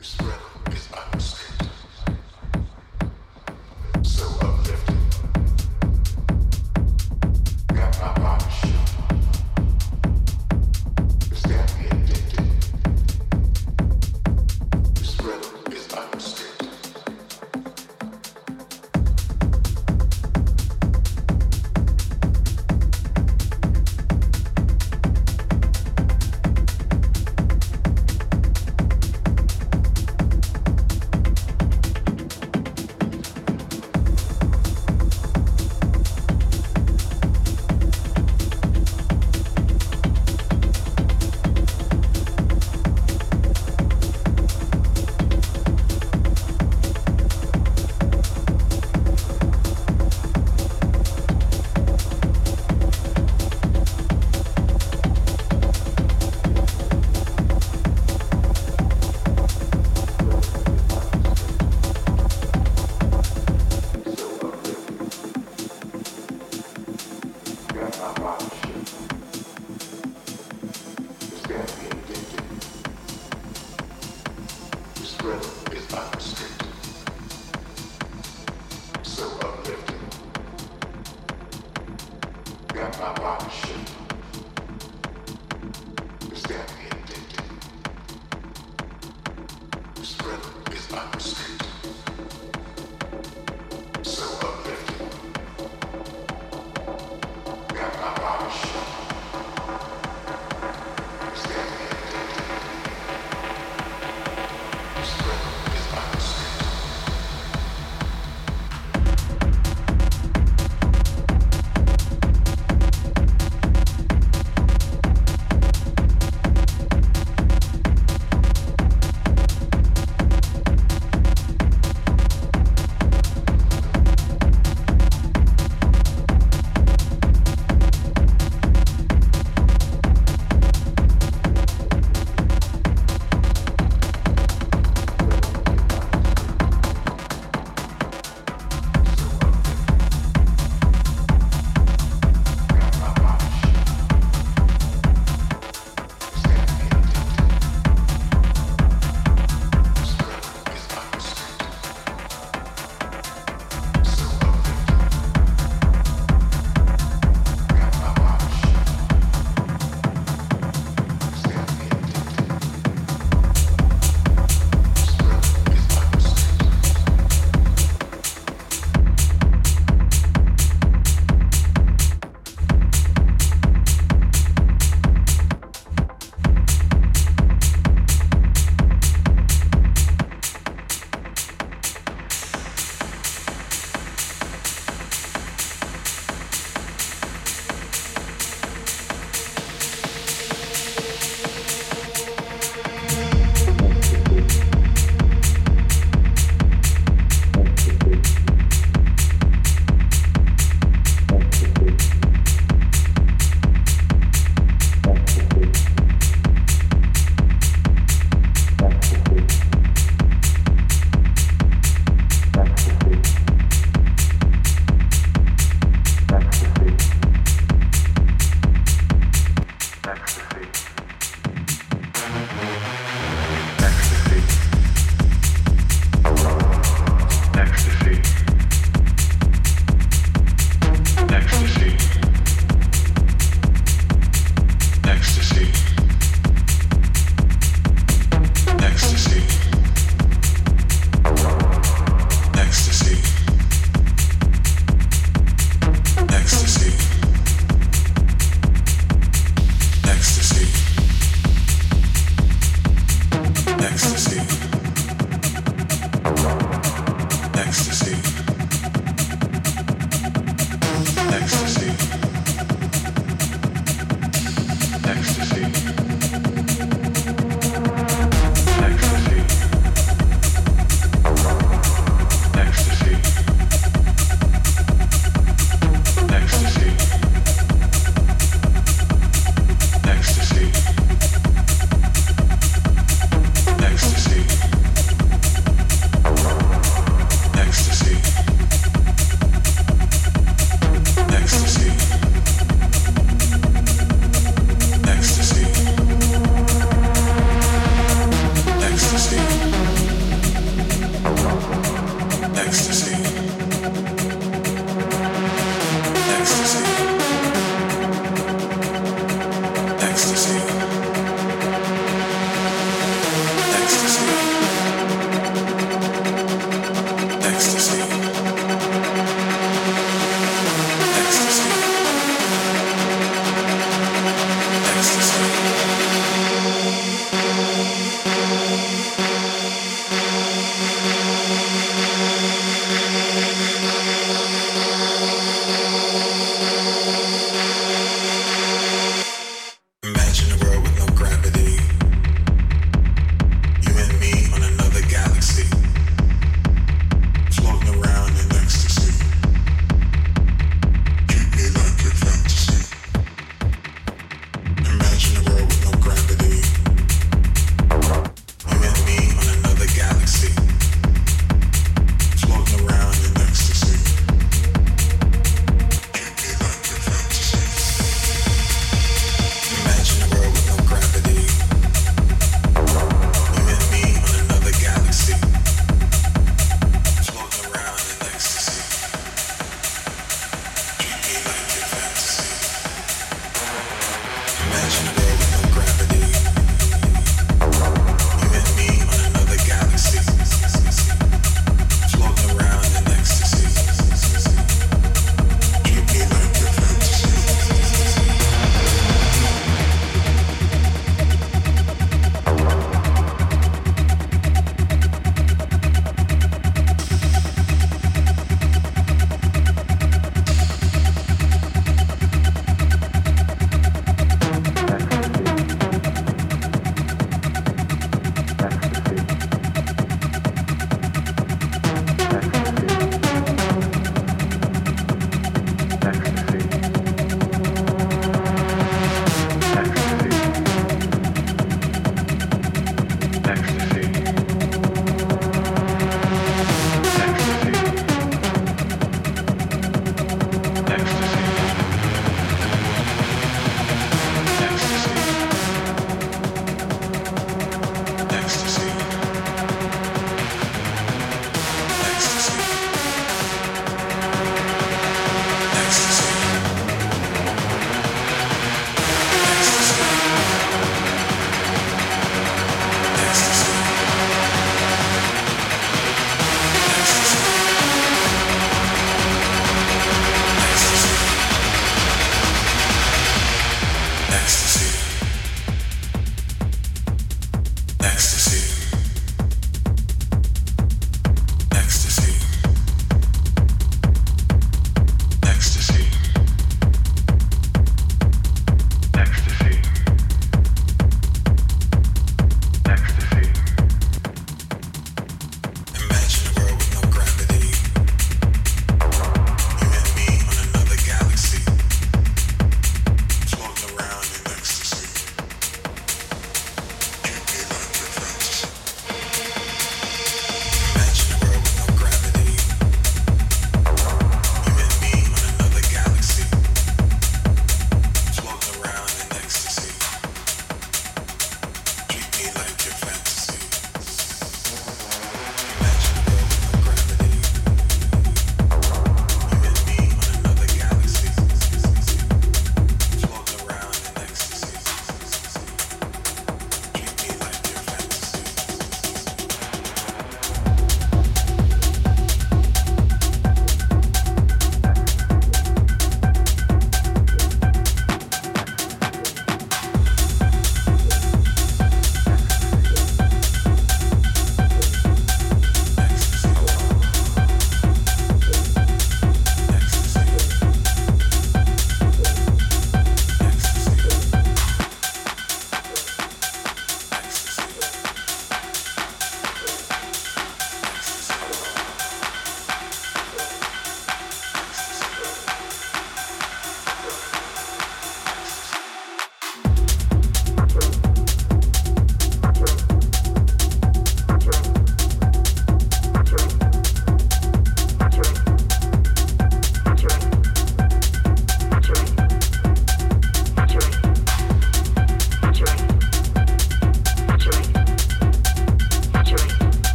Spread.